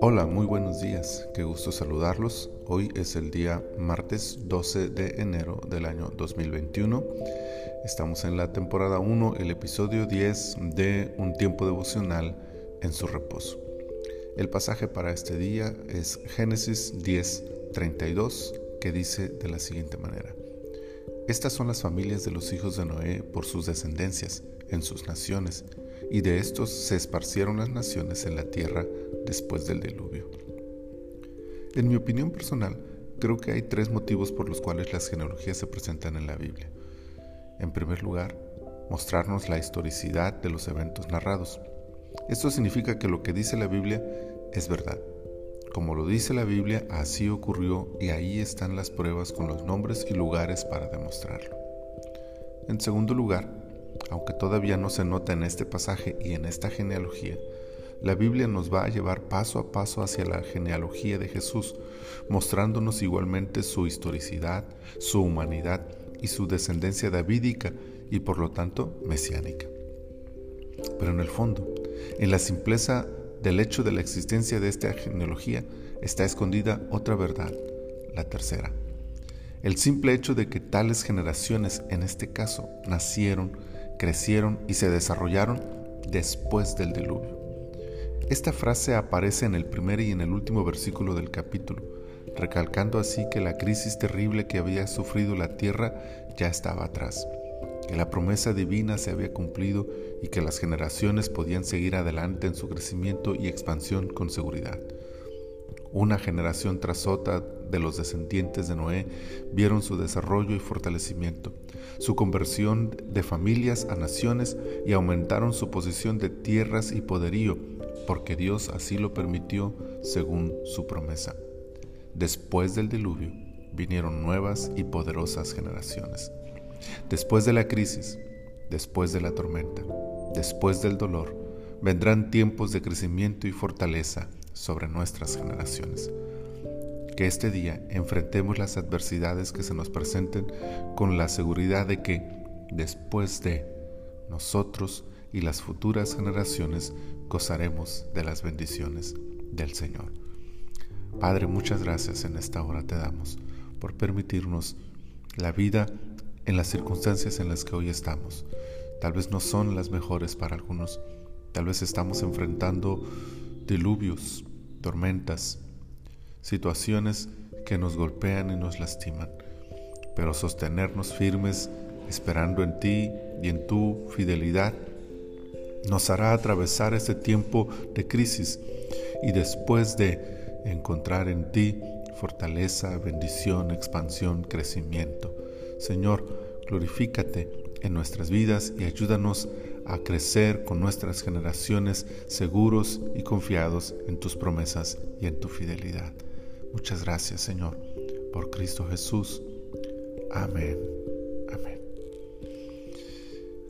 Hola, muy buenos días, qué gusto saludarlos. Hoy es el día martes 12 de enero del año 2021. Estamos en la temporada 1, el episodio 10 de Un tiempo devocional en su reposo. El pasaje para este día es Génesis 10, 32, que dice de la siguiente manera. Estas son las familias de los hijos de Noé por sus descendencias, en sus naciones, y de estos se esparcieron las naciones en la tierra después del diluvio. En mi opinión personal, creo que hay tres motivos por los cuales las genealogías se presentan en la Biblia. En primer lugar, mostrarnos la historicidad de los eventos narrados. Esto significa que lo que dice la Biblia es verdad. Como lo dice la Biblia, así ocurrió y ahí están las pruebas con los nombres y lugares para demostrarlo. En segundo lugar, aunque todavía no se nota en este pasaje y en esta genealogía, la Biblia nos va a llevar paso a paso hacia la genealogía de Jesús, mostrándonos igualmente su historicidad, su humanidad y su descendencia davídica y por lo tanto mesiánica. Pero en el fondo, en la simpleza del hecho de la existencia de esta genealogía está escondida otra verdad, la tercera. El simple hecho de que tales generaciones, en este caso, nacieron, crecieron y se desarrollaron después del diluvio. Esta frase aparece en el primer y en el último versículo del capítulo, recalcando así que la crisis terrible que había sufrido la tierra ya estaba atrás que la promesa divina se había cumplido y que las generaciones podían seguir adelante en su crecimiento y expansión con seguridad. Una generación tras otra de los descendientes de Noé vieron su desarrollo y fortalecimiento, su conversión de familias a naciones y aumentaron su posición de tierras y poderío, porque Dios así lo permitió según su promesa. Después del diluvio vinieron nuevas y poderosas generaciones. Después de la crisis, después de la tormenta, después del dolor, vendrán tiempos de crecimiento y fortaleza sobre nuestras generaciones. Que este día enfrentemos las adversidades que se nos presenten con la seguridad de que después de nosotros y las futuras generaciones gozaremos de las bendiciones del Señor. Padre, muchas gracias en esta hora te damos por permitirnos la vida en las circunstancias en las que hoy estamos. Tal vez no son las mejores para algunos. Tal vez estamos enfrentando diluvios, tormentas, situaciones que nos golpean y nos lastiman. Pero sostenernos firmes, esperando en ti y en tu fidelidad, nos hará atravesar este tiempo de crisis y después de encontrar en ti fortaleza, bendición, expansión, crecimiento. Señor, glorifícate en nuestras vidas y ayúdanos a crecer con nuestras generaciones seguros y confiados en tus promesas y en tu fidelidad. Muchas gracias, Señor, por Cristo Jesús. Amén. Amén.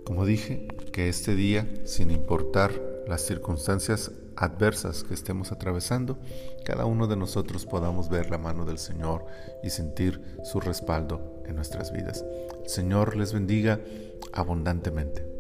Como dije, que este día, sin importar las circunstancias adversas que estemos atravesando, cada uno de nosotros podamos ver la mano del Señor y sentir su respaldo en nuestras vidas. El Señor les bendiga abundantemente.